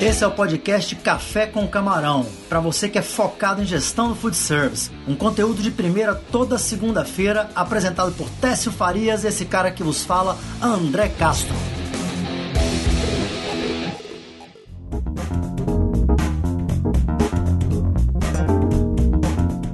Esse é o podcast Café com Camarão, para você que é focado em gestão do food service. Um conteúdo de primeira toda segunda-feira, apresentado por Técio Farias e esse cara que vos fala, André Castro.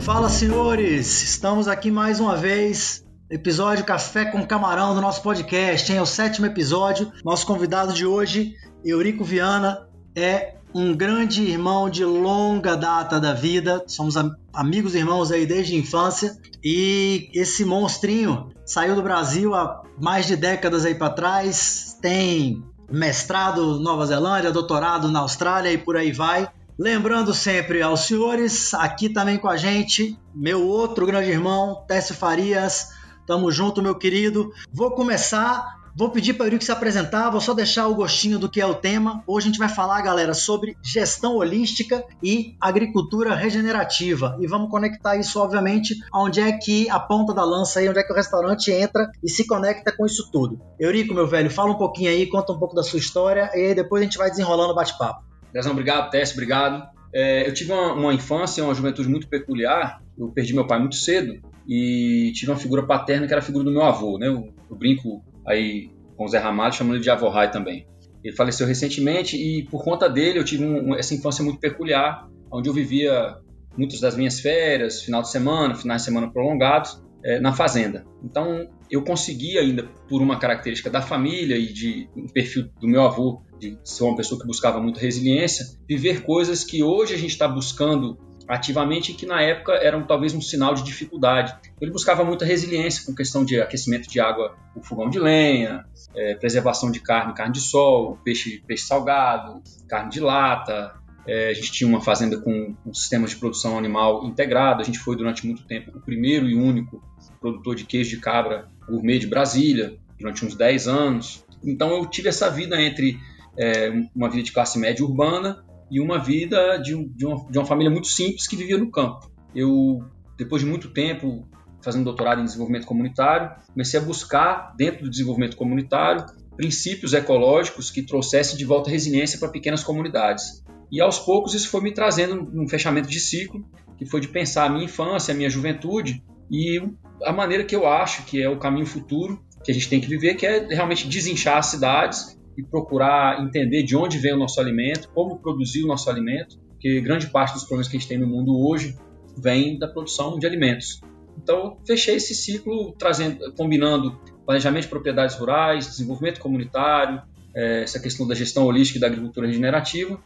Fala, senhores! Estamos aqui mais uma vez Episódio Café com Camarão do nosso podcast, hein? É o sétimo episódio. Nosso convidado de hoje, Eurico Viana, é um grande irmão de longa data da vida. Somos amigos e irmãos aí desde a infância. E esse monstrinho saiu do Brasil há mais de décadas aí para trás. Tem mestrado Nova Zelândia, doutorado na Austrália e por aí vai. Lembrando sempre aos senhores, aqui também com a gente, meu outro grande irmão, Técio Farias. Tamo junto, meu querido. Vou começar Vou pedir para o Eurico se apresentar, vou só deixar o gostinho do que é o tema. Hoje a gente vai falar, galera, sobre gestão holística e agricultura regenerativa. E vamos conectar isso, obviamente, aonde é que a ponta da lança aí, onde é que o restaurante entra e se conecta com isso tudo. Eurico, meu velho, fala um pouquinho aí, conta um pouco da sua história e aí depois a gente vai desenrolando o bate-papo. Dezão, obrigado, Tess, obrigado. É, eu tive uma, uma infância, uma juventude muito peculiar. Eu perdi meu pai muito cedo e tive uma figura paterna que era a figura do meu avô, né? Eu, eu brinco aí com o Zé Ramalho, chamando ele de avô Rai também. Ele faleceu recentemente e por conta dele eu tive um, essa infância muito peculiar, onde eu vivia muitas das minhas férias, final de semana, finais de semana prolongados, é, na fazenda. Então eu consegui ainda, por uma característica da família e de um perfil do meu avô, de ser uma pessoa que buscava muito resiliência, viver coisas que hoje a gente está buscando ativamente que na época eram talvez um sinal de dificuldade. Ele buscava muita resiliência com questão de aquecimento de água, o fogão de lenha, é, preservação de carne, carne de sol, peixe, peixe salgado, carne de lata. É, a gente tinha uma fazenda com um sistema de produção animal integrado. A gente foi durante muito tempo o primeiro e único produtor de queijo de cabra gourmet de Brasília, durante uns 10 anos. Então eu tive essa vida entre é, uma vida de classe média urbana e uma vida de, de, uma, de uma família muito simples que vivia no campo. Eu, depois de muito tempo fazendo doutorado em desenvolvimento comunitário, comecei a buscar, dentro do desenvolvimento comunitário, princípios ecológicos que trouxessem de volta resiliência para pequenas comunidades. E aos poucos isso foi me trazendo um fechamento de ciclo, que foi de pensar a minha infância, a minha juventude e a maneira que eu acho que é o caminho futuro que a gente tem que viver, que é realmente desinchar as cidades e procurar entender de onde vem o nosso alimento, como produzir o nosso alimento, porque grande parte dos problemas que a gente tem no mundo hoje vem da produção de alimentos. Então, fechei esse ciclo trazendo, combinando planejamento de propriedades rurais, desenvolvimento comunitário, é, essa questão da gestão holística e da agricultura regenerativa.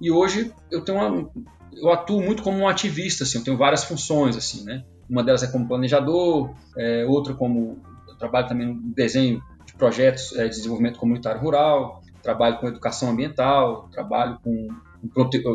E hoje eu tenho uma, eu atuo muito como um ativista, assim, eu tenho várias funções, assim, né? Uma delas é como planejador, é, outra como eu trabalho também no desenho projetos é, de desenvolvimento comunitário rural, trabalho com educação ambiental, trabalho com,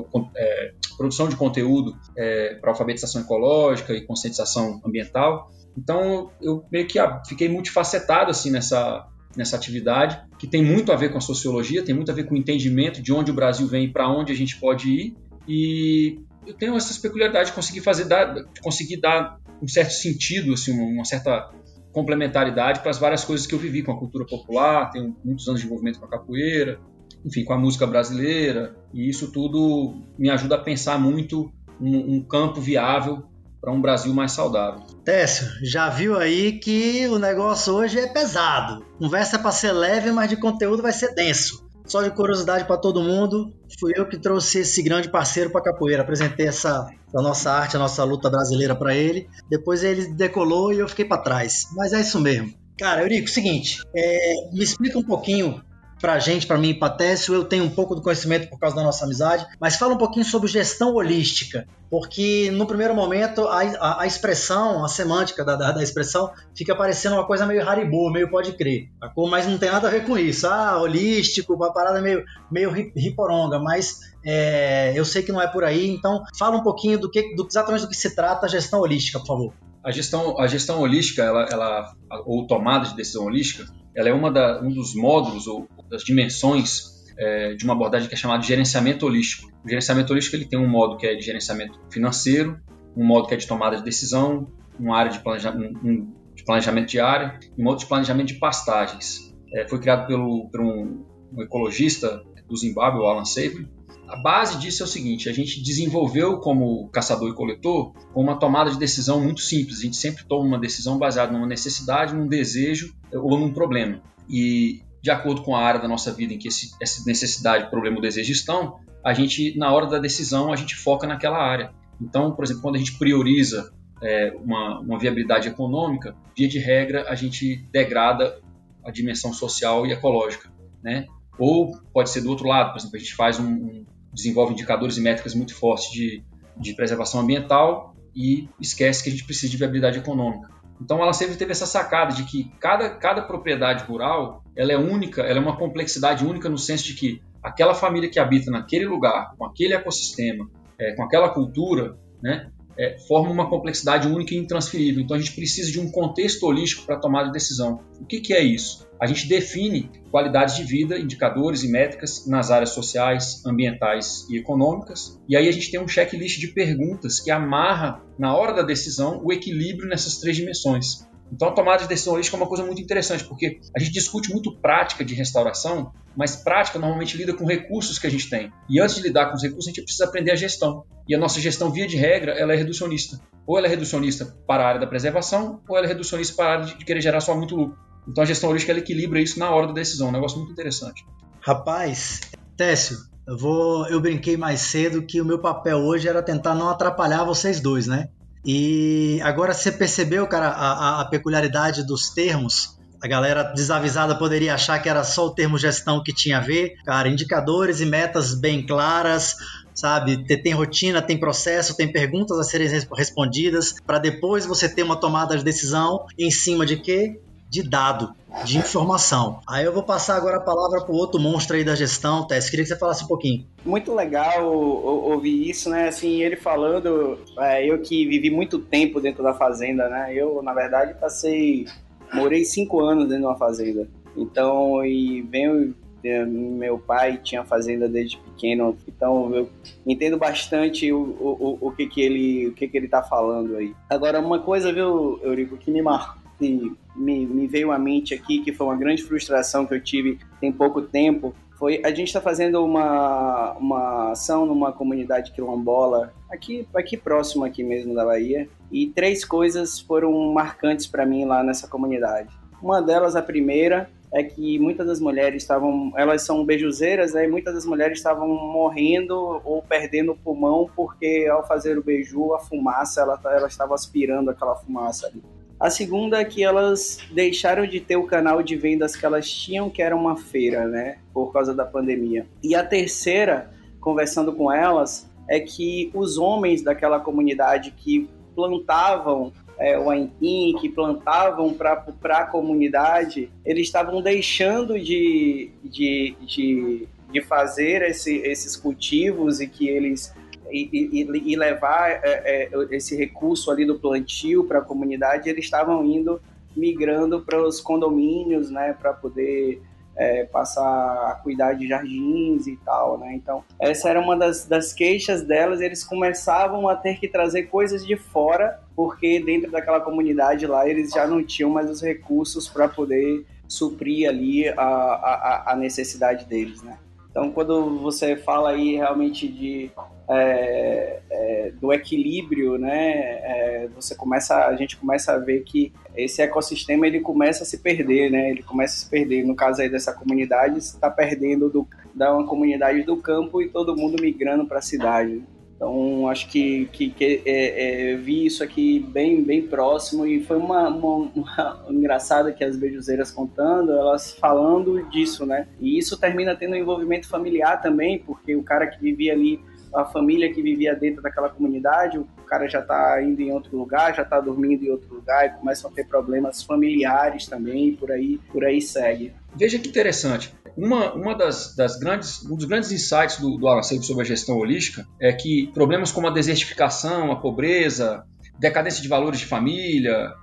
com, é, produção de conteúdo é, para alfabetização ecológica e conscientização ambiental. Então eu meio que fiquei multifacetado assim nessa nessa atividade que tem muito a ver com a sociologia, tem muito a ver com o entendimento de onde o Brasil vem e para onde a gente pode ir e eu tenho essas peculiaridades de conseguir fazer dar, conseguir dar um certo sentido assim uma certa complementaridade para as várias coisas que eu vivi com a cultura popular, tenho muitos anos de envolvimento com a capoeira, enfim, com a música brasileira, e isso tudo me ajuda a pensar muito um, um campo viável para um Brasil mais saudável. Técio, já viu aí que o negócio hoje é pesado. Conversa para ser leve, mas de conteúdo vai ser denso. Só de curiosidade para todo mundo, fui eu que trouxe esse grande parceiro para capoeira. Apresentei essa a nossa arte, a nossa luta brasileira para ele. Depois ele decolou e eu fiquei para trás. Mas é isso mesmo. Cara, Eurico, seguinte, é, me explica um pouquinho pra gente, pra mim, Patécio, eu tenho um pouco do conhecimento por causa da nossa amizade, mas fala um pouquinho sobre gestão holística, porque no primeiro momento a, a, a expressão, a semântica da, da, da, expressão fica parecendo uma coisa meio haribo, meio pode crer, mas não tem nada a ver com isso. Ah, holístico, uma parada meio, meio riporonga, mas é, eu sei que não é por aí, então fala um pouquinho do que do, exatamente do que se trata a gestão holística, por favor. A gestão, a gestão holística, ela, ela, ou tomada de decisão holística, ela é uma da, um dos módulos ou das dimensões é, de uma abordagem que é chamada de gerenciamento holístico. O gerenciamento holístico ele tem um modo que é de gerenciamento financeiro, um modo que é de tomada de decisão, uma área de, planeja, um, de planejamento de área e um modo de planejamento de pastagens. É, foi criado pelo, por um, um, ecologista do Zimbábue, o Alan Savory, a base disso é o seguinte: a gente desenvolveu como caçador e coletor com uma tomada de decisão muito simples. A gente sempre toma uma decisão baseada numa necessidade, num desejo ou num problema. E de acordo com a área da nossa vida em que esse, essa necessidade, problema ou desejo estão, a gente, na hora da decisão, a gente foca naquela área. Então, por exemplo, quando a gente prioriza é, uma, uma viabilidade econômica, via de regra, a gente degrada a dimensão social e ecológica, né? Ou pode ser do outro lado, por exemplo, a gente faz um, um desenvolve indicadores e métricas muito fortes de, de preservação ambiental e esquece que a gente precisa de viabilidade econômica. Então ela sempre teve essa sacada de que cada, cada propriedade rural ela é única, ela é uma complexidade única no senso de que aquela família que habita naquele lugar, com aquele ecossistema, é, com aquela cultura, né, é, forma uma complexidade única e intransferível. Então a gente precisa de um contexto holístico para tomar a decisão. O que, que é isso? A gente define qualidades de vida, indicadores e métricas nas áreas sociais, ambientais e econômicas, e aí a gente tem um checklist de perguntas que amarra, na hora da decisão, o equilíbrio nessas três dimensões. Então, a tomada de decisão holística é uma coisa muito interessante, porque a gente discute muito prática de restauração, mas prática normalmente lida com recursos que a gente tem. E antes de lidar com os recursos, a gente precisa aprender a gestão. E a nossa gestão, via de regra, ela é reducionista. Ou ela é reducionista para a área da preservação, ou ela é reducionista para a área de querer gerar só muito lucro. Então, a gestão holística ela equilibra isso na hora da decisão. Um negócio muito interessante. Rapaz, Técio, eu, vou, eu brinquei mais cedo que o meu papel hoje era tentar não atrapalhar vocês dois, né? E agora você percebeu, cara, a, a, peculiaridade dos termos? A galera desavisada poderia achar que era só o termo gestão que tinha a ver. Cara, indicadores e metas bem claras, sabe? Tem rotina, tem processo, tem perguntas a serem respondidas, para depois você ter uma tomada de decisão em cima de quê? de dado, de informação. Aí eu vou passar agora a palavra para o outro monstro aí da gestão, Tess. Queria que você falasse um pouquinho. Muito legal ouvir isso, né? Assim, ele falando, é, eu que vivi muito tempo dentro da fazenda, né? Eu, na verdade, passei, morei cinco anos dentro de uma fazenda. Então, e venho meu pai tinha fazenda desde pequeno, então eu entendo bastante o, o, o que que ele o que que ele tá falando aí. Agora uma coisa, viu, Eurico, que me marcou que me, me veio à mente aqui, que foi uma grande frustração que eu tive tem pouco tempo, foi a gente está fazendo uma, uma ação numa comunidade quilombola aqui aqui próximo aqui mesmo da Bahia e três coisas foram marcantes para mim lá nessa comunidade. Uma delas a primeira é que muitas das mulheres estavam elas são beijuzeiras né, e muitas das mulheres estavam morrendo ou perdendo o pulmão porque ao fazer o beiju a fumaça ela ela estava aspirando aquela fumaça ali a segunda é que elas deixaram de ter o canal de vendas que elas tinham, que era uma feira, né? Por causa da pandemia. E a terceira, conversando com elas, é que os homens daquela comunidade que plantavam é, o aipim, que plantavam para a comunidade, eles estavam deixando de, de, de, de fazer esse, esses cultivos e que eles e, e, e levar é, é, esse recurso ali do plantio para a comunidade, eles estavam indo migrando para os condomínios, né, para poder é, passar a cuidar de jardins e tal, né? Então, essa era uma das, das queixas delas. Eles começavam a ter que trazer coisas de fora, porque dentro daquela comunidade lá eles já não tinham mais os recursos para poder suprir ali a, a, a necessidade deles, né? Então, quando você fala aí realmente de é, é, do equilíbrio, né, é, você começa, a gente começa a ver que esse ecossistema ele começa a se perder, né, ele começa a se perder. No caso aí dessa comunidade, está perdendo do, da uma comunidade do campo e todo mundo migrando para a cidade. Então, acho que, que, que é, é, vi isso aqui bem, bem próximo e foi uma, uma, uma engraçada que as beijuzeiras contando, elas falando disso, né? E isso termina tendo um envolvimento familiar também, porque o cara que vivia ali, a família que vivia dentro daquela comunidade, o cara já está indo em outro lugar, já está dormindo em outro lugar e começam a ter problemas familiares também, por aí, por aí segue. Veja que interessante. Uma, uma das, das, grandes, um dos grandes insights do, do Alan sobre a gestão holística é que problemas como a desertificação, a pobreza, decadência de valores de família,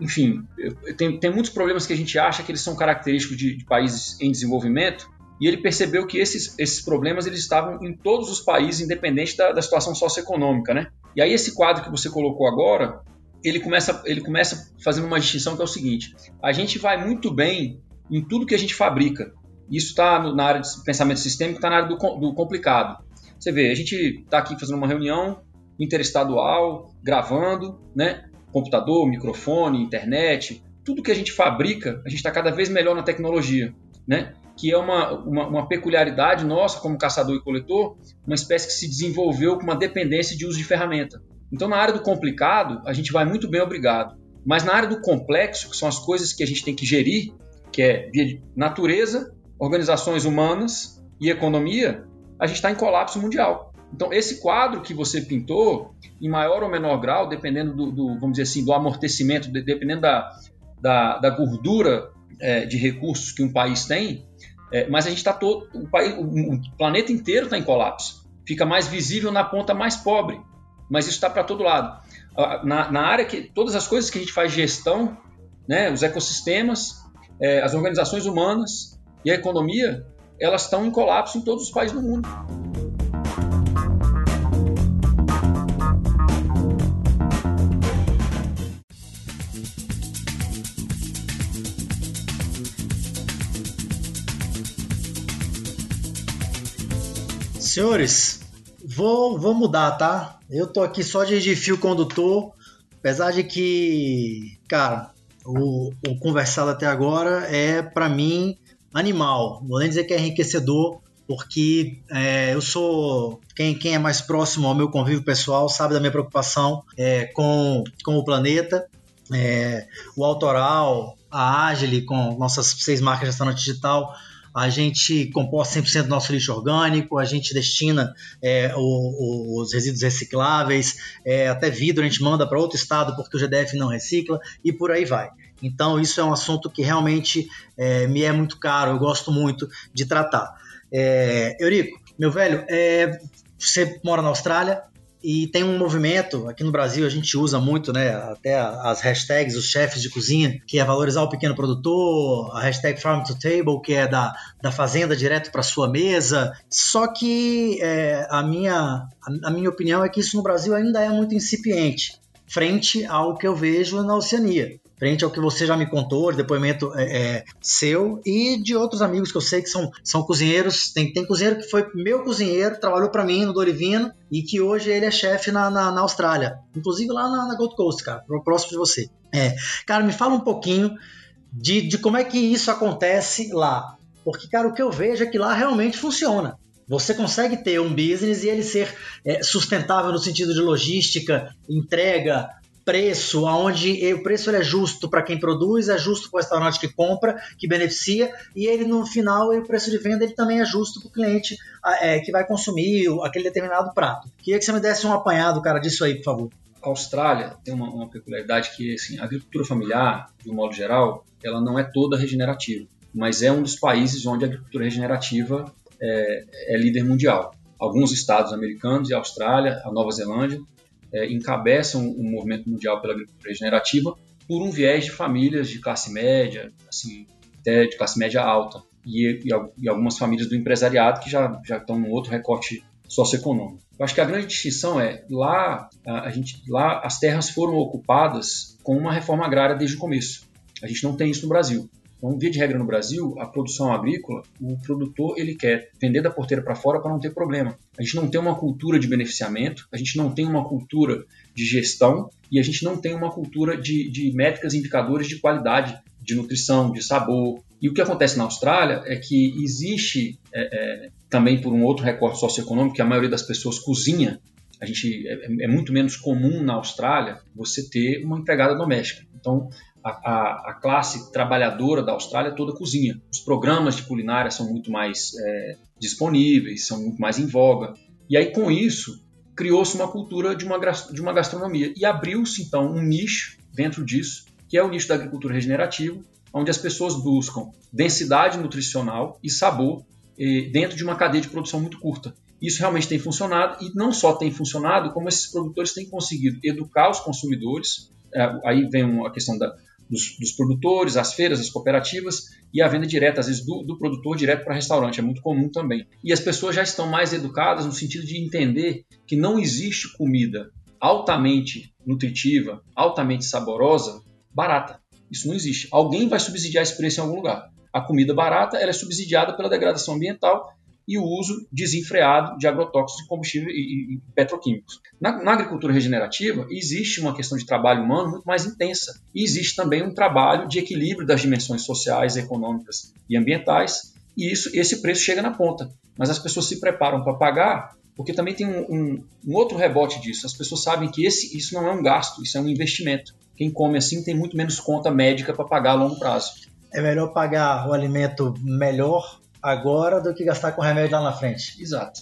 enfim, tem, tem muitos problemas que a gente acha que eles são característicos de, de países em desenvolvimento, e ele percebeu que esses, esses problemas eles estavam em todos os países, independente da, da situação socioeconômica, né? E aí esse quadro que você colocou agora, ele começa, ele começa fazendo uma distinção que é o seguinte: a gente vai muito bem em tudo que a gente fabrica. Isso está na área de pensamento sistêmico, está na área do, do complicado. Você vê, a gente está aqui fazendo uma reunião interestadual, gravando, né? Computador, microfone, internet, tudo que a gente fabrica, a gente está cada vez melhor na tecnologia, né? Que é uma, uma, uma, peculiaridade nossa como caçador e coletor, uma espécie que se desenvolveu com uma dependência de uso de ferramenta. Então, na área do complicado, a gente vai muito bem, obrigado. Mas na área do complexo, que são as coisas que a gente tem que gerir, que é natureza, organizações humanas e economia, a gente está em colapso mundial. Então, esse quadro que você pintou, em maior ou menor grau, dependendo do, do vamos dizer assim, do amortecimento, dependendo da, da, da gordura é, de recursos que um país tem, é, mas a gente está todo, o, país, o, o planeta inteiro está em colapso. Fica mais visível na ponta mais pobre, mas isso está para todo lado. Na, na, área que todas as coisas que a gente faz gestão, né, os ecossistemas, é, as organizações humanas e a economia, elas estão em colapso em todos os países do mundo. Senhores, vou, vou mudar, tá? Eu tô aqui só de, fio condutor, apesar de que, cara, o, o conversado até agora é, para mim, animal. Vou nem dizer que é enriquecedor, porque é, eu sou. Quem, quem é mais próximo ao meu convívio pessoal sabe da minha preocupação é, com, com o planeta. É, o autoral, a Agile, com nossas seis marcas de restaurante digital, a gente composta 100% do nosso lixo orgânico, a gente destina é, o, o, os resíduos recicláveis, é, até vidro a gente manda para outro estado porque o GDF não recicla e por aí vai. Então, isso é um assunto que realmente é, me é muito caro, eu gosto muito de tratar. É, Eurico, meu velho, é, você mora na Austrália, e tem um movimento, aqui no Brasil a gente usa muito, né, até as hashtags, os chefes de cozinha, que é valorizar o pequeno produtor, a hashtag Farm to Table, que é da, da fazenda direto para sua mesa. Só que é, a, minha, a minha opinião é que isso no Brasil ainda é muito incipiente, frente ao que eu vejo na Oceania frente ao que você já me contou, de depoimento é, é, seu e de outros amigos que eu sei que são, são cozinheiros. Tem, tem cozinheiro que foi meu cozinheiro, trabalhou para mim no Dorivino e que hoje ele é chefe na, na, na, Austrália, inclusive lá na, na Gold Coast, cara, próximo de você. É, cara, me fala um pouquinho de, de como é que isso acontece lá. Porque, cara, o que eu vejo é que lá realmente funciona. Você consegue ter um business e ele ser é, sustentável no sentido de logística, entrega, preço, onde o preço é justo para quem produz, é justo para o restaurante que compra, que beneficia, e ele no final, o preço de venda ele também é justo para o cliente é, que vai consumir aquele determinado prato. Queria que você me desse um apanhado, cara, disso aí, por favor. A Austrália tem uma, uma peculiaridade que, assim, a agricultura familiar, de um modo geral, ela não é toda regenerativa, mas é um dos países onde a agricultura regenerativa é, é líder mundial. Alguns estados americanos e a Austrália, a Nova Zelândia, é, encabeçam o movimento mundial pela agricultura regenerativa por um viés de famílias de classe média, assim, até de classe média alta, e, e, e algumas famílias do empresariado que já, já estão num outro recorte socioeconômico. Eu acho que a grande distinção é lá a, a gente lá as terras foram ocupadas com uma reforma agrária desde o começo. A gente não tem isso no Brasil. Então, via de regra no Brasil, a produção agrícola, o produtor ele quer vender da porteira para fora para não ter problema. A gente não tem uma cultura de beneficiamento, a gente não tem uma cultura de gestão e a gente não tem uma cultura de, de métricas indicadores de qualidade, de nutrição, de sabor. E o que acontece na Austrália é que existe é, é, também por um outro recorte socioeconômico que a maioria das pessoas cozinha. A gente é, é muito menos comum na Austrália você ter uma empregada doméstica. Então, a, a, classe trabalhadora da Austrália toda cozinha. Os programas de culinária são muito mais é, disponíveis, são muito mais em voga. E aí, com isso, criou-se uma cultura de uma, de uma gastronomia. E abriu-se, então, um nicho dentro disso, que é o nicho da agricultura regenerativa, onde as pessoas buscam densidade nutricional e sabor dentro de uma cadeia de produção muito curta. Isso realmente tem funcionado, e não só tem funcionado, como esses produtores têm conseguido educar os consumidores. É, aí vem a questão da, dos, dos, produtores, as feiras, as cooperativas e a venda direta, às vezes, do, do produtor direto para restaurante. É muito comum também. E as pessoas já estão mais educadas no sentido de entender que não existe comida altamente nutritiva, altamente saborosa, barata. Isso não existe. Alguém vai subsidiar esse preço em algum lugar. A comida barata ela é subsidiada pela degradação ambiental e o uso desenfreado de agrotóxicos de combustível e, e petroquímicos. Na, na, agricultura regenerativa, existe uma questão de trabalho humano muito mais intensa. E existe também um trabalho de equilíbrio das dimensões sociais, econômicas e ambientais, e isso, esse preço chega na ponta. Mas as pessoas se preparam para pagar, porque também tem um, um, um, outro rebote disso. As pessoas sabem que esse, isso não é um gasto, isso é um investimento. Quem come assim tem muito menos conta médica para pagar a longo prazo. É melhor pagar o alimento melhor agora do que gastar com remédio lá na frente. Exato.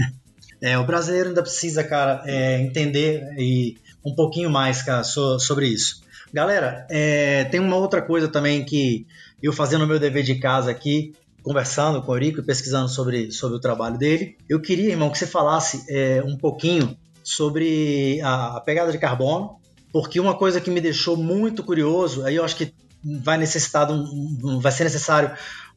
é, o brasileiro ainda precisa, cara, é, entender e um pouquinho mais, cara, so, sobre isso. Galera, é, tem uma outra coisa também que eu fazendo o meu dever de casa aqui, conversando com o Eurico e pesquisando sobre, sobre o trabalho dele, eu queria, irmão, que você falasse é, um pouquinho sobre a, a pegada de carbono, porque uma coisa que me deixou muito curioso, aí eu acho que vai necessitar um, vai ser necessário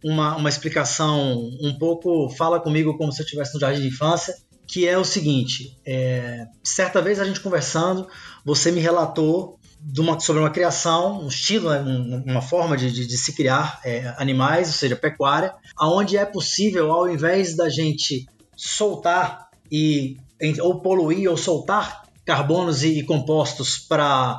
uma, uma explicação um pouco fala comigo como se eu estivesse no jardim de infância que é o seguinte é, certa vez a gente conversando você me relatou uma, sobre uma criação um estilo né, uma forma de, de, de se criar é, animais ou seja pecuária aonde é possível ao invés da gente soltar e ou poluir ou soltar carbonos e, e compostos para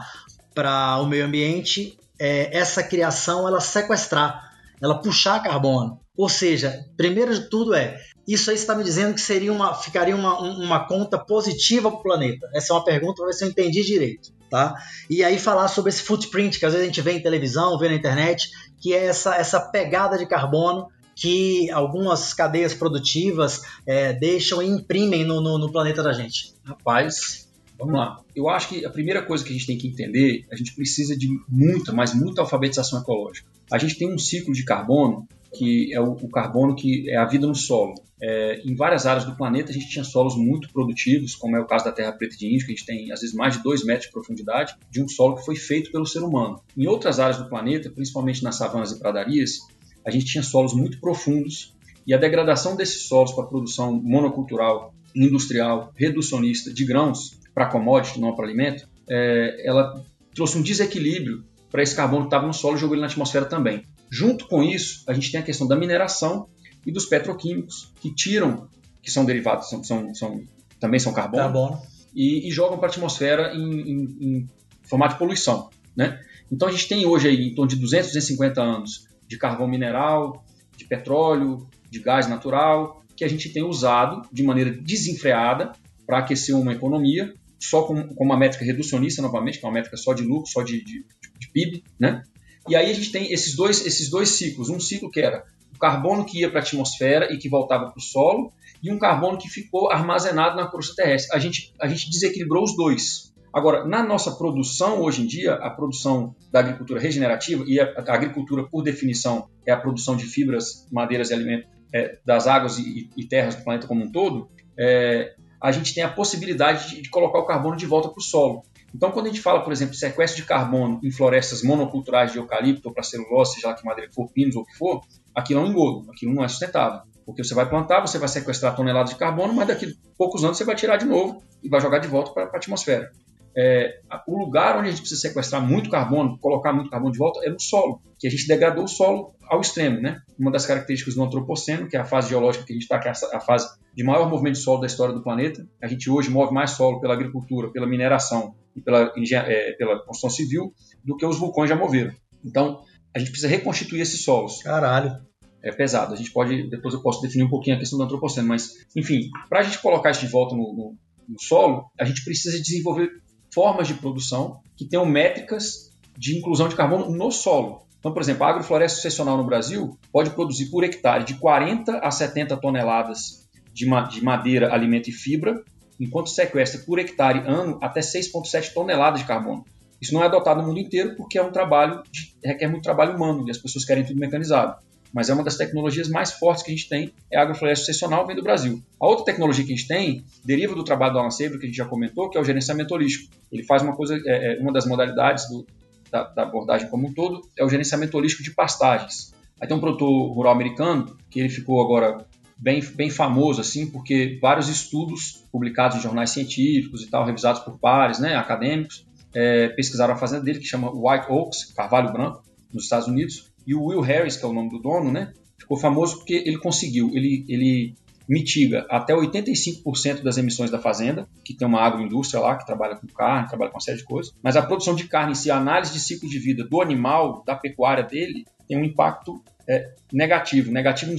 para o meio ambiente é, essa criação ela sequestrar, ela puxar carbono. Ou seja, primeiro de tudo é, isso aí está me dizendo que seria uma, ficaria uma, uma conta positiva para o planeta? Essa é uma pergunta para ver se eu entendi direito. Tá? E aí falar sobre esse footprint que às vezes a gente vê em televisão, vê na internet, que é essa, essa pegada de carbono que algumas cadeias produtivas é, deixam e imprimem no, no, no planeta da gente. Rapaz, Vamos lá. Eu acho que a primeira coisa que a gente tem que entender, a gente precisa de muita, mas muita alfabetização ecológica. A gente tem um ciclo de carbono que é o, carbono que é a vida no solo. É, em várias áreas do planeta a gente tinha solos muito produtivos, como é o caso da Terra Preta de Índio, que a gente tem às vezes mais de 2 metros de profundidade, de um solo que foi feito pelo ser humano. Em outras áreas do planeta, principalmente nas savanas e pradarias, a gente tinha solos muito profundos e a degradação desses solos para a produção monocultural, industrial, reducionista de grãos para commodity, não para alimento, é, ela trouxe um desequilíbrio para esse carbono que estava no solo e jogou ele na atmosfera também. Junto com isso, a gente tem a questão da mineração e dos petroquímicos que tiram, que são derivados, são, são, são também são carbono, carbono. E, e, jogam para a atmosfera em, em, em, formato de poluição. Né? Então a gente tem hoje aí em torno de 200, 250 anos de carvão mineral, de petróleo, de gás natural, que a gente tem usado de maneira desenfreada para aquecer uma economia só com, com, uma métrica reducionista, novamente, que é uma métrica só de lucro, só de, de, de, PIB, né? E aí a gente tem esses dois, esses dois ciclos. Um ciclo que era o carbono que ia para a atmosfera e que voltava para o solo, e um carbono que ficou armazenado na crosta terrestre. A gente, a gente desequilibrou os dois. Agora, na nossa produção hoje em dia, a produção da agricultura regenerativa, e a, a agricultura, por definição, é a produção de fibras, madeiras e alimentos é, das águas e, e, terras do planeta como um todo, é, a gente tem a possibilidade de, de colocar o carbono de volta para o solo. Então, quando a gente fala, por exemplo, sequestro de carbono em florestas monoculturais de eucalipto ou para celulose, seja lá que madeira for, pinos ou o que for, aquilo é um engodo, aquilo não é sustentável. Porque você vai plantar, você vai sequestrar toneladas de carbono, mas daqui a poucos anos você vai tirar de novo e vai jogar de volta para a atmosfera é, o lugar onde a gente precisa sequestrar muito carbono, colocar muito carbono de volta, é no solo, que a gente degradou o solo ao extremo. Né? Uma das características do antropoceno, que é a fase geológica que a gente está, que é a fase de maior movimento de solo da história do planeta. A gente hoje move mais solo pela agricultura, pela mineração e pela, é, pela construção civil do que os vulcões já moveram. Então, a gente precisa reconstituir esses solos. Caralho é pesado. A gente pode, depois eu posso definir um pouquinho a questão do antropoceno, mas, enfim, para a gente colocar isso de volta no, no, no, solo, a gente precisa desenvolver formas de produção que tenham métricas de inclusão de carbono no solo. Então, por exemplo, a agrofloresta sucessional no Brasil pode produzir por hectare de 40 a 70 toneladas de, madeira, alimento e fibra, enquanto sequestra por hectare ano até 6,7 toneladas de carbono. Isso não é adotado no mundo inteiro porque é um trabalho de, requer muito trabalho humano e as pessoas querem tudo mecanizado mas é uma das tecnologias mais fortes que a gente tem, é a agrofloresta sucessional, vem do Brasil. A outra tecnologia que a gente tem deriva do trabalho do Alan Sabre, que a gente já comentou, que é o gerenciamento holístico. Ele faz uma coisa, é, é, uma das modalidades do, da, da, abordagem como um todo, é o gerenciamento holístico de pastagens. Aí tem um produtor rural americano, que ele ficou agora bem, bem famoso, assim, porque vários estudos publicados em jornais científicos e tal, revisados por pares, né, acadêmicos, é, pesquisaram a fazenda dele, que chama White Oaks, Carvalho Branco, nos Estados Unidos, e o Will Harris, que é o nome do dono, né? Ficou famoso porque ele conseguiu, ele, ele mitiga até 85% das emissões da fazenda, que tem uma agroindústria lá que trabalha com carne, trabalha com uma série de coisas. Mas a produção de carne em si, a análise de ciclo de vida do animal, da pecuária dele, tem um impacto é, negativo. Negativo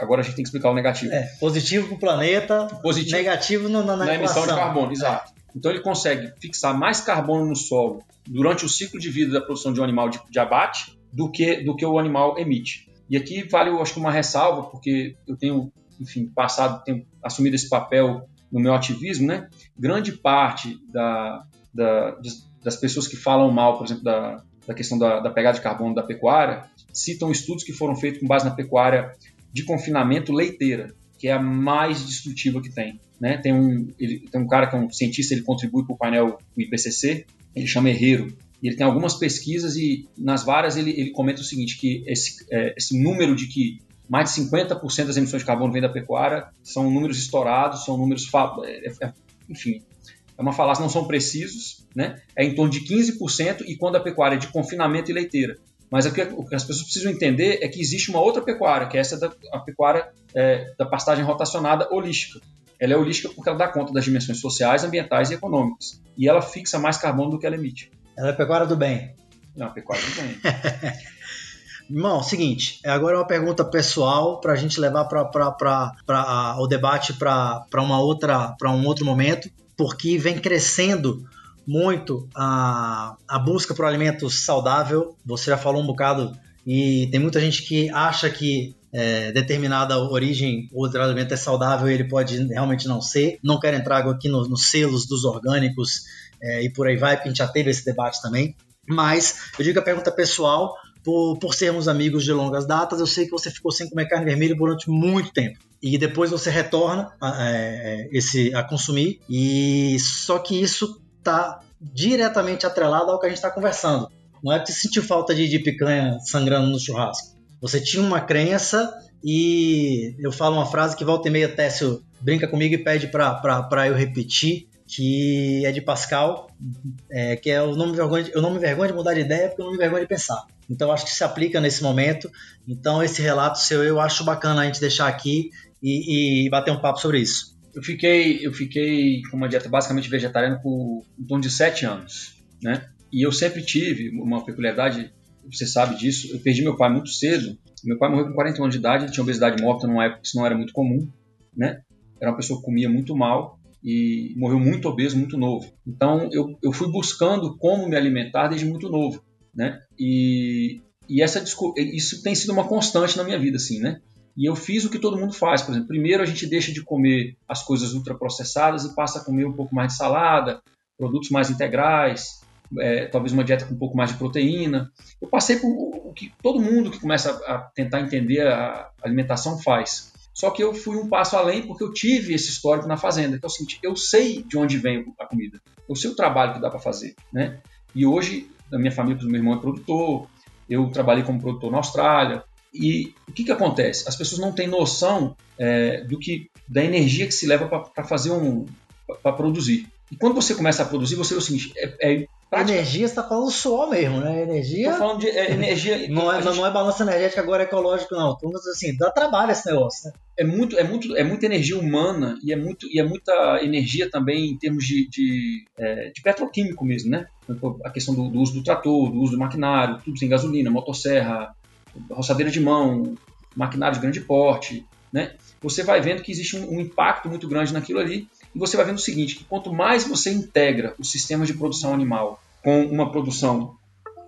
Agora a gente tem que explicar o negativo. É, positivo para o planeta, positivo, negativo no, na, na, na emissão de carbono, exato. Então ele consegue fixar mais carbono no solo durante o ciclo de vida da produção de um animal de, de abate do que, do que o animal emite. E aqui vale, eu acho que uma ressalva, porque eu tenho, enfim, passado, tenho assumido esse papel no meu ativismo, né? Grande parte da, da, das pessoas que falam mal, por exemplo, da, da questão da, da pegada de carbono da pecuária, citam estudos que foram feitos com base na pecuária de confinamento leiteira, que é a mais destrutiva que tem. Né? Tem, um, ele, tem um cara que é um cientista, ele contribui para o painel IPCC, ele chama Herrero, e ele tem algumas pesquisas e nas várias ele, ele comenta o seguinte, que esse, é, esse número de que mais de 50% das emissões de carbono vem da pecuária são números estourados, são números, é, é, enfim, é uma falácia, não são precisos, né? é em torno de 15% e quando a pecuária é de confinamento e leiteira. Mas o que, o que as pessoas precisam entender é que existe uma outra pecuária, que é essa da a pecuária é, da pastagem rotacionada holística. Ela é holística porque ela dá conta das dimensões sociais, ambientais e econômicas. E ela fixa mais carbono do que ela emite. Ela é pecuária do bem. É uma pecuária do bem. Irmão, seguinte, agora é uma pergunta pessoal para a gente levar para o debate para uma outra para um outro momento, porque vem crescendo muito a, a busca por alimento saudável. Você já falou um bocado e tem muita gente que acha que é, determinada origem ou outro alimento é saudável ele pode realmente não ser. Não quero entrar aqui nos, selos dos orgânicos é, e por aí vai, porque a gente já teve esse debate também. Mas eu digo a pergunta pessoal, por, por sermos amigos de longas datas, eu sei que você ficou sem comer carne vermelha durante muito tempo. E depois você retorna a, é, esse, a consumir, e só que isso está diretamente atrelado ao que a gente está conversando. Não é que sentiu falta de, de picanha sangrando no churrasco. Você tinha uma crença e eu falo uma frase que volta e meia Técio brinca comigo e pede para eu repetir, que é de Pascal, é, que é o não, me vergonha de, eu não me vergonho de mudar de ideia porque eu não me vergonho de pensar. Então acho que se aplica nesse momento. Então esse relato seu eu acho bacana a gente deixar aqui e, e bater um papo sobre isso. Eu fiquei, eu fiquei com uma dieta basicamente vegetariana por em torno de sete anos, né? E eu sempre tive uma peculiaridade, você sabe disso, eu perdi meu pai muito cedo. Meu pai morreu com 41 anos de idade, ele tinha obesidade mórbida numa época que isso não era muito comum, né? Era uma pessoa que comia muito mal e morreu muito obeso, muito novo. Então eu, eu fui buscando como me alimentar desde muito novo, né? E, e essa isso tem sido uma constante na minha vida, assim, né? E eu fiz o que todo mundo faz, por exemplo, primeiro a gente deixa de comer as coisas ultraprocessadas e passa a comer um pouco mais de salada, produtos mais integrais, é, talvez uma dieta com um pouco mais de proteína. Eu passei por o que todo mundo que começa a tentar entender a alimentação faz. Só que eu fui um passo além porque eu tive esse histórico na fazenda. Então, seguinte, eu sei de onde vem a comida, eu sei o trabalho que dá para fazer, né? E hoje, na minha família, meu irmão é produtor, eu trabalhei como produtor na Austrália, e o que, que acontece? As pessoas não têm noção é, do que da energia que se leva para fazer um para produzir. E quando você começa a produzir, você vê o seguinte: é, é prática. Energia, você está falando suor mesmo, né? Energia. Tô falando de é, energia. não, é, gente... não é balança energética agora ecológico, não. Então, assim, dá trabalho esse negócio, né? É, muito, é, muito, é muita energia humana e é, muito, e é muita energia também em termos de, de, é, de petroquímico mesmo, né? A questão do, do, uso do trator, do uso do maquinário, tudo sem gasolina, motosserra, roçadeira de mão, maquinário de grande porte, né? Você vai vendo que existe um, um impacto muito grande naquilo ali e você vai vendo o seguinte, que quanto mais você integra os sistemas de produção animal com uma produção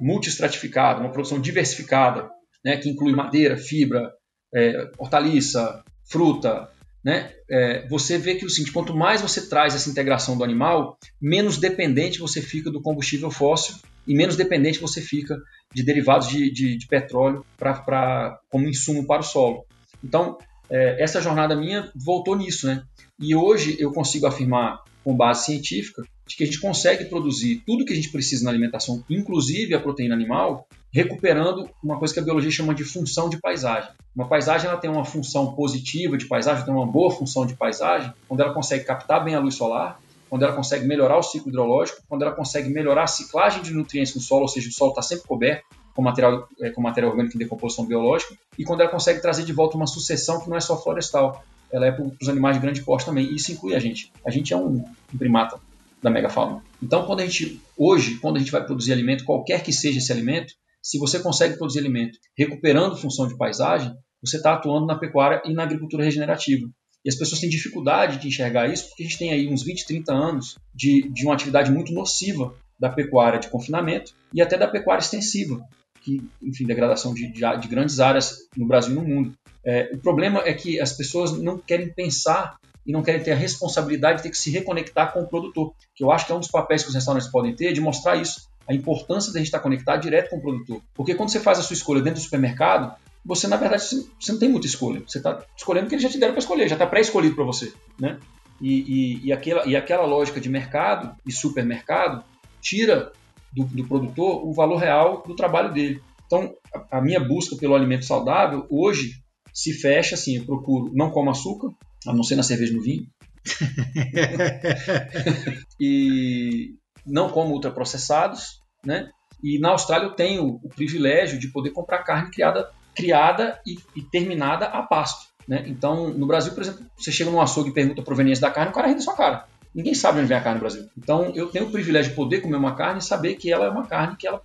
multistratificada, uma produção diversificada, né, que inclui madeira, fibra, é, hortaliça, fruta, né, é, você vê que o seguinte, quanto mais você traz essa integração do animal, menos dependente você fica do combustível fóssil e menos dependente você fica de derivados de, de, de petróleo pra, pra, como insumo para o solo. Então, é, essa jornada minha voltou nisso, né? E hoje eu consigo afirmar, com base científica, de que a gente consegue produzir tudo que a gente precisa na alimentação, inclusive a proteína animal, recuperando uma coisa que a biologia chama de função de paisagem. Uma paisagem ela tem uma função positiva de paisagem, tem uma boa função de paisagem, quando ela consegue captar bem a luz solar, quando ela consegue melhorar o ciclo hidrológico, quando ela consegue melhorar a ciclagem de nutrientes no solo, ou seja, o solo está sempre coberto com material, é, com material orgânico em decomposição biológica, e quando ela consegue trazer de volta uma sucessão que não é só florestal, ela é para os animais de grande porte também. E isso inclui a gente. A gente é um, um primata da megafauna. Então, quando a gente hoje, quando a gente vai produzir alimento, qualquer que seja esse alimento, se você consegue produzir alimento recuperando função de paisagem, você está atuando na pecuária e na agricultura regenerativa. E as pessoas têm dificuldade de enxergar isso porque a gente tem aí uns 20, 30 anos de, de uma atividade muito nociva da pecuária de confinamento e até da pecuária extensiva, que, enfim, degradação de, de, de grandes áreas no Brasil e no mundo. É, o problema é que as pessoas não querem pensar e não querem ter a responsabilidade de ter que se reconectar com o produtor, que eu acho que é um dos papéis que os restaurantes podem ter de mostrar isso, a importância de a gente estar conectado direto com o produtor. Porque quando você faz a sua escolha dentro do supermercado, você na verdade você não tem muita escolha. Você está escolhendo o que eles já te deram para escolher, já está pré-escolhido para você, né? E, e, e, aquela, e aquela lógica de mercado e supermercado tira do, do produtor o valor real do trabalho dele. Então, a, a minha busca pelo alimento saudável hoje se fecha assim, eu procuro não como açúcar, a não ser na cerveja e no vinho. e não como ultraprocessados, né? E na Austrália eu tenho o privilégio de poder comprar carne criada, criada e, e terminada a pasto. Né? Então, no Brasil, por exemplo, você chega num açougue e pergunta a proveniência da carne, o cara ri da sua cara. Ninguém sabe onde vem a carne no Brasil. Então, eu tenho o privilégio de poder comer uma carne e saber que ela é uma carne que ela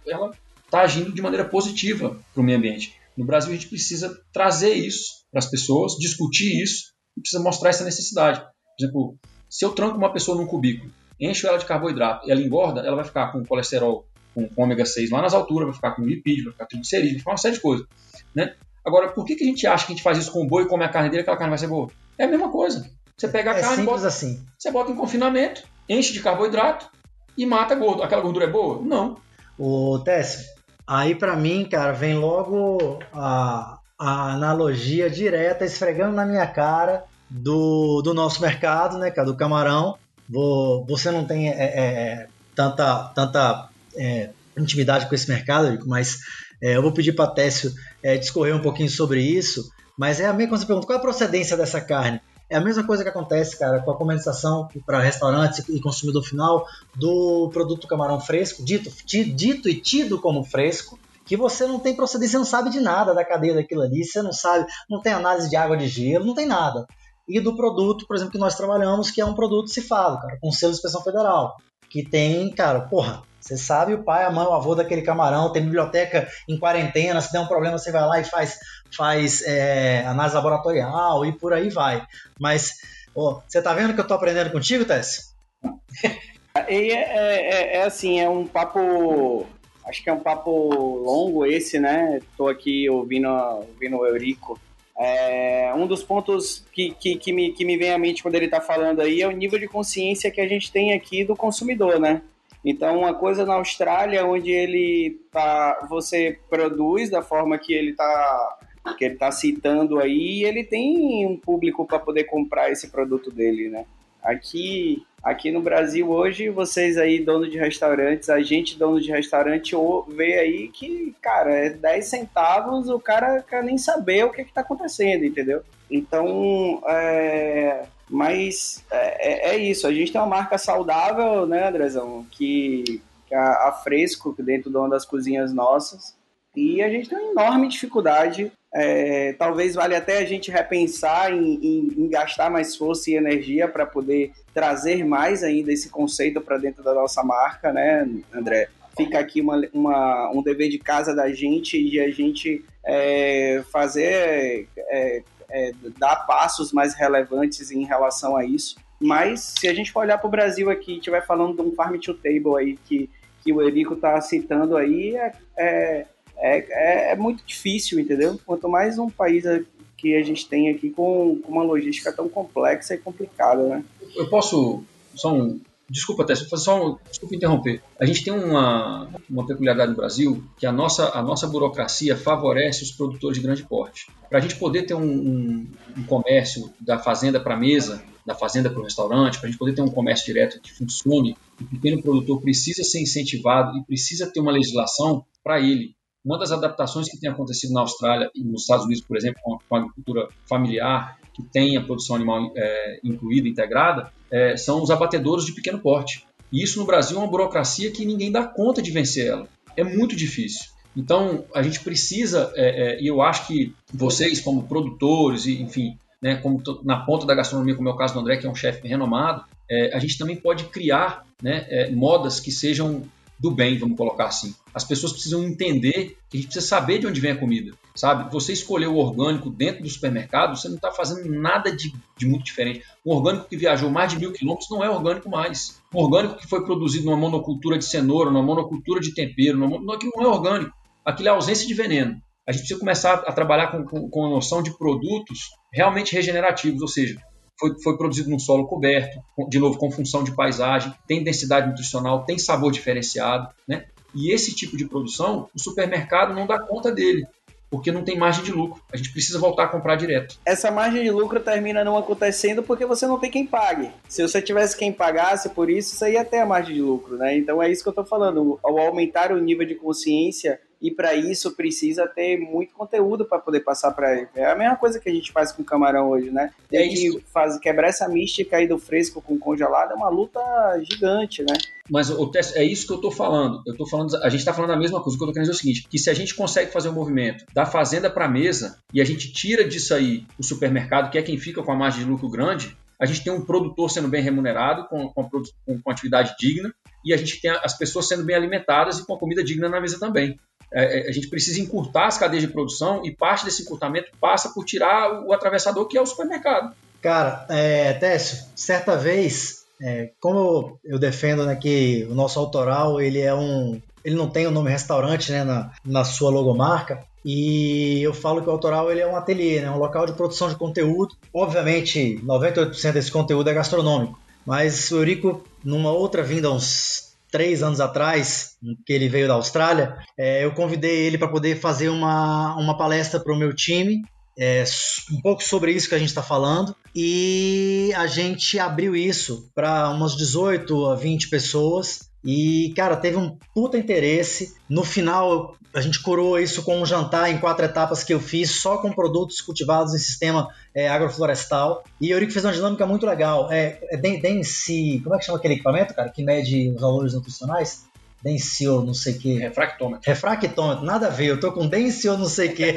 está agindo de maneira positiva para o meio ambiente. No Brasil, a gente precisa trazer isso para as pessoas, discutir isso e precisa mostrar essa necessidade. Por exemplo, se eu tranco uma pessoa num cubículo encho ela de carboidrato e ela engorda, ela vai ficar com colesterol, com, com ômega 6 lá nas alturas, vai ficar com lipídio, vai ficar com triglicerídeo, vai ficar uma série de coisas. Né? Agora, por que, que a gente acha que a gente faz isso com o boi e come a carne dele, aquela carne vai ser boa? É a mesma coisa. Você pega a é carne, bota, assim. você bota em confinamento, enche de carboidrato e mata gordo. Aquela gordura é boa? Não. O Téssio, aí para mim, cara, vem logo a, a analogia direta esfregando na minha cara do, do nosso mercado, né, cara, do camarão, você não tem é, é, é, tanta, tanta é, intimidade com esse mercado, mas é, eu vou pedir para Técio é, discorrer um pouquinho sobre isso. Mas é a mesma coisa, você pergunta, qual a procedência dessa carne? É a mesma coisa que acontece, cara, com a comercialização para restaurantes e consumidor final do produto camarão fresco, dito, dito e tido como fresco, que você não tem procedência, você não sabe de nada da cadeia daquilo ali, você não sabe, não tem análise de água de gelo, não tem nada e do produto, por exemplo, que nós trabalhamos, que é um produto cifado, cara, com selo de inspeção federal. Que tem, cara, porra, você sabe o pai, a mãe, o avô daquele camarão, tem biblioteca em quarentena, se der um problema você vai lá e faz, faz é, análise laboratorial e por aí vai. Mas, ó, você tá vendo que eu tô aprendendo contigo, Tess? É, é, é, é, assim, é um papo. Acho que é um papo longo esse, né? Tô aqui ouvindo, ouvindo o Eurico é, um dos pontos que, que, que, me, que me vem à mente quando ele está falando aí é o nível de consciência que a gente tem aqui do consumidor, né? Então, uma coisa na Austrália, onde ele tá, você produz da forma que ele está que ele tá citando aí, ele tem um público para poder comprar esse produto dele, né? Aqui, aqui no Brasil hoje, vocês aí, dono de restaurantes, a gente, dono de restaurante, vê aí que, cara, é 10 centavos, o cara quer nem saber o que está acontecendo, entendeu? Então, é, mas é, é, é, isso, a gente tem uma marca saudável, né, Andrezão, que, que é a, a Fresco, dentro de uma das cozinhas nossas, e a gente tem uma enorme dificuldade é, talvez valha até a gente repensar em, em, em gastar mais força e energia para poder trazer mais ainda esse conceito para dentro da nossa marca, né, André? Fica aqui uma, uma, um dever de casa da gente de a gente é, fazer, é, é, dar passos mais relevantes em relação a isso. Mas se a gente for olhar para o Brasil aqui e estiver falando de um farm to table aí que, que o Erico está citando aí, é, é é, é, é, muito difícil, entendeu? Quanto mais um país que a gente tem aqui com, com uma logística tão complexa e complicada, né? Eu posso só um, Desculpa, Tess, só um, desculpa interromper. A gente tem uma, uma peculiaridade no Brasil que a nossa, a nossa burocracia favorece os produtores de grande porte. Para a gente poder ter um, um, um comércio da fazenda para a mesa, da fazenda para o restaurante, para a gente poder ter um comércio direto que funcione, o pequeno produtor precisa ser incentivado e precisa ter uma legislação para ele. Uma das adaptações que tem acontecido na Austrália e nos Estados Unidos, por exemplo, com a, agricultura familiar, que tem a produção animal é, incluída, integrada, é, são os abatedouros de pequeno porte. E isso no Brasil é uma burocracia que ninguém dá conta de vencer ela. É muito difícil. Então, a gente precisa, é, é, e eu acho que vocês, como produtores, e, enfim, né, como na ponta da gastronomia, como é o caso do André, que é um chefe renomado, é, a gente também pode criar né, é, modas que sejam do bem, vamos colocar assim. As pessoas precisam entender que a gente precisa saber de onde vem a comida, sabe? Você escolher o orgânico dentro do supermercado, você não está fazendo nada de, de, muito diferente. O orgânico que viajou mais de mil quilômetros não é orgânico mais. O orgânico que foi produzido numa monocultura de cenoura, numa monocultura de tempero, numa, aquilo não é orgânico. Aquilo é ausência de veneno. A gente precisa começar a trabalhar com, com, com a noção de produtos realmente regenerativos, ou seja, foi, foi produzido num solo coberto, de novo, com função de paisagem, tem densidade nutricional, tem sabor diferenciado, né? E esse tipo de produção, o supermercado não dá conta dele, porque não tem margem de lucro. A gente precisa voltar a comprar direto. Essa margem de lucro termina não acontecendo porque você não tem quem pague. Se você tivesse quem pagasse por isso, você ia ter a margem de lucro, né? Então é isso que eu estou falando. Ao aumentar o nível de consciência e para isso precisa ter muito conteúdo para poder passar para ele. É a mesma coisa que a gente faz com o camarão hoje, né? Tem é que faz, quebrar essa mística aí do fresco com congelado é uma luta gigante, né? Mas o é isso que eu estou falando. Eu tô falando, a gente está falando a mesma coisa. O que eu estou querendo dizer é o seguinte: que se a gente consegue fazer o um movimento da fazenda para a mesa e a gente tira disso aí o supermercado, que é quem fica com a margem de lucro grande, a gente tem um produtor sendo bem remunerado, com, com, com, com atividade digna, e a gente tem as pessoas sendo bem alimentadas e com comida digna na mesa também. É, é, a gente precisa encurtar as cadeias de produção e parte desse encurtamento passa por tirar o atravessador que é o supermercado. Cara, é, Técio, certa vez, é, como eu defendo né, que o nosso autoral ele é um, ele não tem o nome restaurante né, na, na sua logomarca, e eu falo que o autoral ele é um ateliê, né, um local de produção de conteúdo. Obviamente, 98% desse conteúdo é gastronômico, mas o Eurico, numa outra vinda, uns três anos atrás, que ele veio da Austrália, é, eu convidei ele para poder fazer uma, uma palestra para o meu time, é, um pouco sobre isso que a gente está falando, e a gente abriu isso para umas 18 a 20 pessoas. E, cara, teve um puta interesse. No final, a gente curou isso com um jantar em quatro etapas que eu fiz, só com produtos cultivados em sistema é, agroflorestal. E o Eurico fez uma dinâmica muito legal. É, é Densi. Como é que chama aquele equipamento, cara, que mede os valores nutricionais? Densio, não sei o que. Refractômetro. Refractômetro, nada a ver, eu tô com Densio, não sei o que.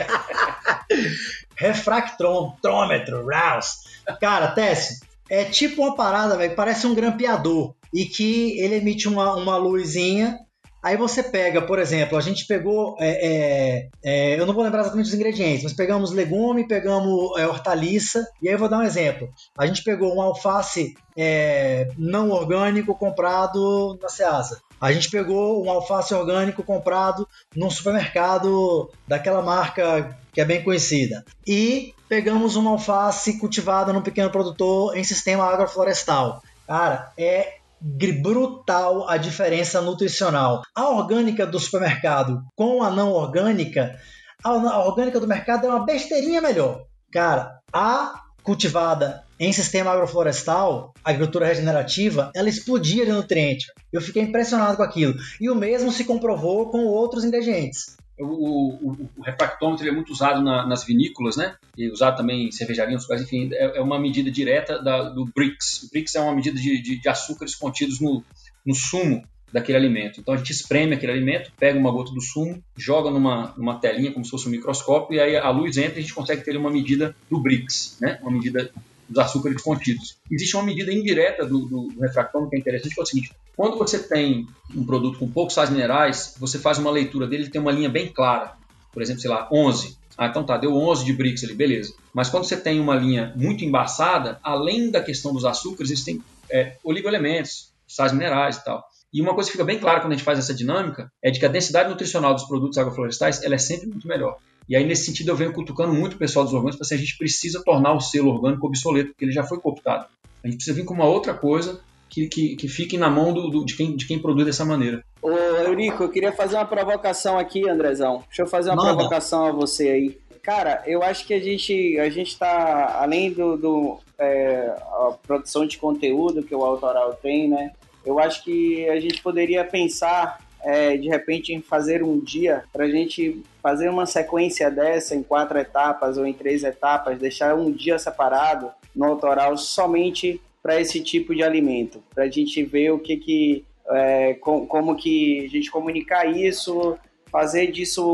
Refractômetro, Rouse. Cara, Tess, é tipo uma parada, velho, parece um grampeador. E que ele emite uma, uma luzinha Aí você pega, por exemplo, a gente pegou, é, é, é, eu não vou lembrar exatamente os ingredientes, mas pegamos legume, pegamos é, hortaliça, e aí eu vou dar um exemplo. A gente pegou um alface é, não orgânico comprado na Ceasa. A gente pegou um alface orgânico comprado num supermercado daquela marca que é bem conhecida. E pegamos uma alface cultivada num pequeno produtor em sistema agroflorestal. Cara, é brutal a diferença nutricional. A orgânica do supermercado com a não orgânica, a orgânica do mercado é uma besteirinha melhor. Cara, a cultivada em sistema agroflorestal, agricultura regenerativa, ela explodia de nutriente. Eu fiquei impressionado com aquilo. E o mesmo se comprovou com outros ingredientes o, o, o refractômetro é muito usado na, nas vinícolas, né? E usado também em cervejarias, enfim, é, é, uma medida direta da, do BRICS. O BRICS é uma medida de, de, de açúcares contidos no, no sumo daquele alimento. Então a gente espreme aquele alimento, pega uma gota do sumo, joga numa, numa telinha como se fosse um microscópio e aí a luz entra e a gente consegue ter uma medida do BRICS, né? Uma medida dos açúcares contidos. Existe uma medida indireta do, do, do refractômetro que é interessante, que é o seguinte: quando você tem um produto com poucos sais minerais, você faz uma leitura dele, ele tem uma linha bem clara. Por exemplo, sei lá, 11. Ah, então tá, deu 11 de BRICS ali, beleza. Mas quando você tem uma linha muito embaçada, além da questão dos açúcares, existem é, oligoelementos, sais minerais e tal. E uma coisa que fica bem clara quando a gente faz essa dinâmica é de que a densidade nutricional dos produtos agroflorestais ela é sempre muito melhor. E aí, nesse sentido, eu venho cutucando muito o pessoal dos orgânicos para assim, a gente precisa tornar o selo orgânico obsoleto, porque ele já foi cooptado. A gente precisa vir com uma outra coisa que, que, que fique na mão do, do, de, quem, de quem produz dessa maneira. Ô, Eurico, eu queria fazer uma provocação aqui, Andrezão. Deixa eu fazer uma Manda. provocação a você aí. Cara, eu acho que a gente a gente está além do, do é, a produção de conteúdo que o autoral tem, né? Eu acho que a gente poderia pensar é, de repente em fazer um dia para a gente fazer uma sequência dessa em quatro etapas ou em três etapas, deixar um dia separado no autoral somente para esse tipo de alimento, para a gente ver o que que é, com, como que a gente comunicar isso, fazer disso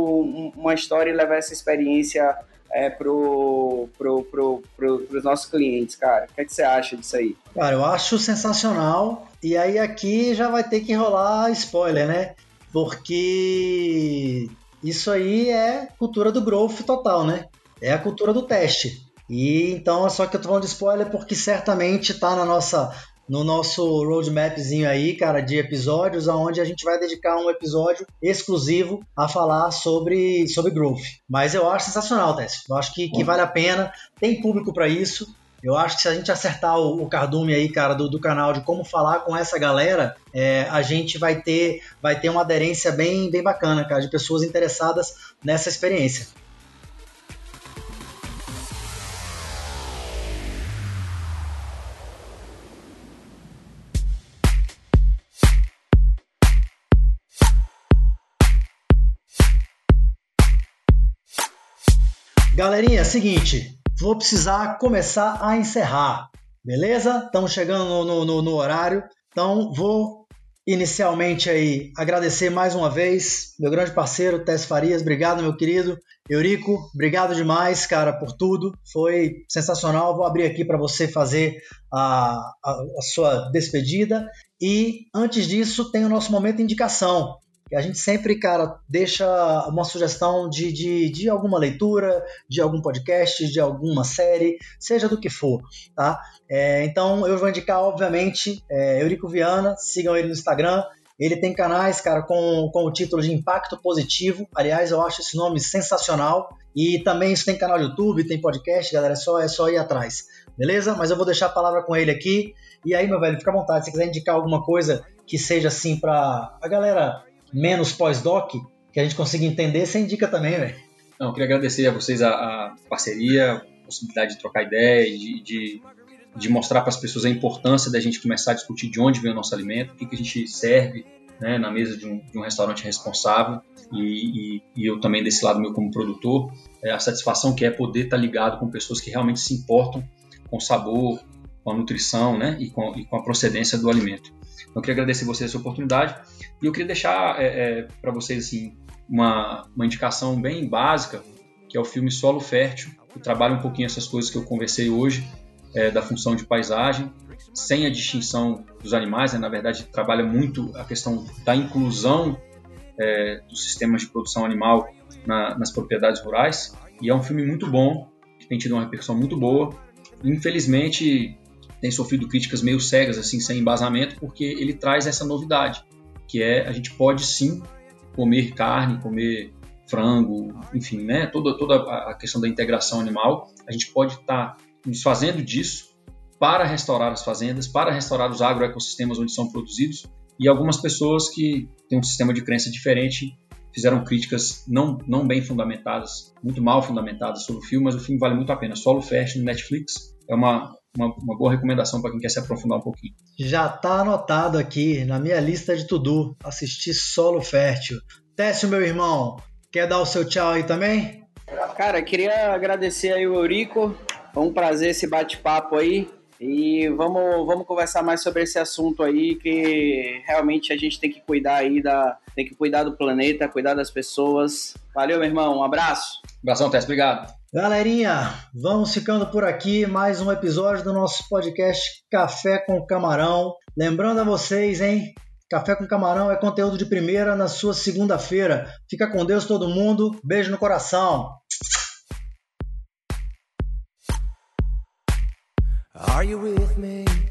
uma história e levar essa experiência é, pro, pro, pro, pro, pros nossos clientes, cara? O que, é que você acha disso aí? Cara, eu acho sensacional. E aí aqui já vai ter que rolar spoiler, né? Porque isso aí é cultura do growth total, né? É a cultura do teste. E então, só que eu tô falando de spoiler porque certamente tá na nossa no nosso roadmapzinho aí, cara, de episódios, aonde a gente vai dedicar um episódio exclusivo a falar sobre, sobre growth. Mas eu acho sensacional, Tess. Eu acho que, que vale a pena, tem público para isso. Eu acho que se a gente acertar o, o cardume aí, cara, do, do canal de como falar com essa galera, é, a gente vai ter, vai ter uma aderência bem, bem bacana, cara, de pessoas interessadas nessa experiência. Galerinha, seguinte, vou precisar começar a encerrar, beleza? Estamos chegando no, no, no, horário, então vou inicialmente aí agradecer mais uma vez meu grande parceiro Tess Farias, obrigado meu querido Eurico, obrigado demais cara por tudo, foi sensacional. Vou abrir aqui para você fazer a, a, a sua despedida e antes disso tem o nosso momento de indicação a gente sempre, cara, deixa uma sugestão de, de, de alguma leitura, de algum podcast, de alguma série, seja do que for, tá? É, então eu vou indicar, obviamente, é, Eurico Viana, sigam ele no Instagram. Ele tem canais, cara, com, com o título de Impacto Positivo. Aliás, eu acho esse nome sensacional. E também isso tem canal no YouTube, tem podcast, galera. É só, é só ir atrás. Beleza? Mas eu vou deixar a palavra com ele aqui. E aí, meu velho, fica à vontade. Se quiser indicar alguma coisa que seja assim para a galera menos pós-doc, que a gente consiga entender, você indica também, velho. Não, eu queria agradecer a vocês a, a parceria, a possibilidade de trocar ideia de, de, de mostrar para as pessoas a importância da gente começar a discutir de onde vem o nosso alimento, o que, que a gente serve né, na mesa de um, de um restaurante responsável e, e, e, eu também desse lado meu como produtor, é a satisfação que é poder estar tá ligado com pessoas que realmente se importam com o sabor, com a nutrição né, e, com, e com a procedência do alimento. Então, eu queria agradecer vocês essa oportunidade e eu queria deixar é, é, para vocês assim, uma, uma indicação bem básica, que é o filme Solo Fértil, que trabalha um pouquinho essas coisas que eu conversei hoje, é, da função de paisagem, sem a distinção dos animais, né? na verdade trabalha muito a questão da inclusão é, dos sistemas de produção animal na, nas propriedades rurais, e é um filme muito bom, que tem tido uma repercussão muito boa. Infelizmente, tem sofrido críticas meio cegas, assim, sem embasamento, porque ele traz essa novidade, que é a gente pode sim comer carne, comer frango, enfim, né? Toda, toda a questão da integração animal, a gente pode estar tá nos fazendo disso para restaurar as fazendas, para restaurar os agroecossistemas onde são produzidos, e algumas pessoas que têm um sistema de crença diferente fizeram críticas não, não bem fundamentadas, muito mal fundamentadas sobre o filme, mas o filme vale muito a pena. Solo Fast no Netflix é uma, uma, uma boa recomendação para quem quer se aprofundar um pouquinho. Já está anotado aqui na minha lista de tudo assistir Solo Fértil. Técio, meu irmão, quer dar o seu tchau aí também? Cara, queria agradecer aí o Eurico. Foi um prazer esse bate-papo aí. E vamos, vamos conversar mais sobre esse assunto aí, que realmente a gente tem que cuidar aí da. Tem que cuidar do planeta, cuidar das pessoas. Valeu, meu irmão. Um abraço. Um abração, Tess. Obrigado. Galerinha, vamos ficando por aqui. Mais um episódio do nosso podcast Café com Camarão. Lembrando a vocês, hein? Café com Camarão é conteúdo de primeira na sua segunda-feira. Fica com Deus todo mundo. Beijo no coração. Are you with me?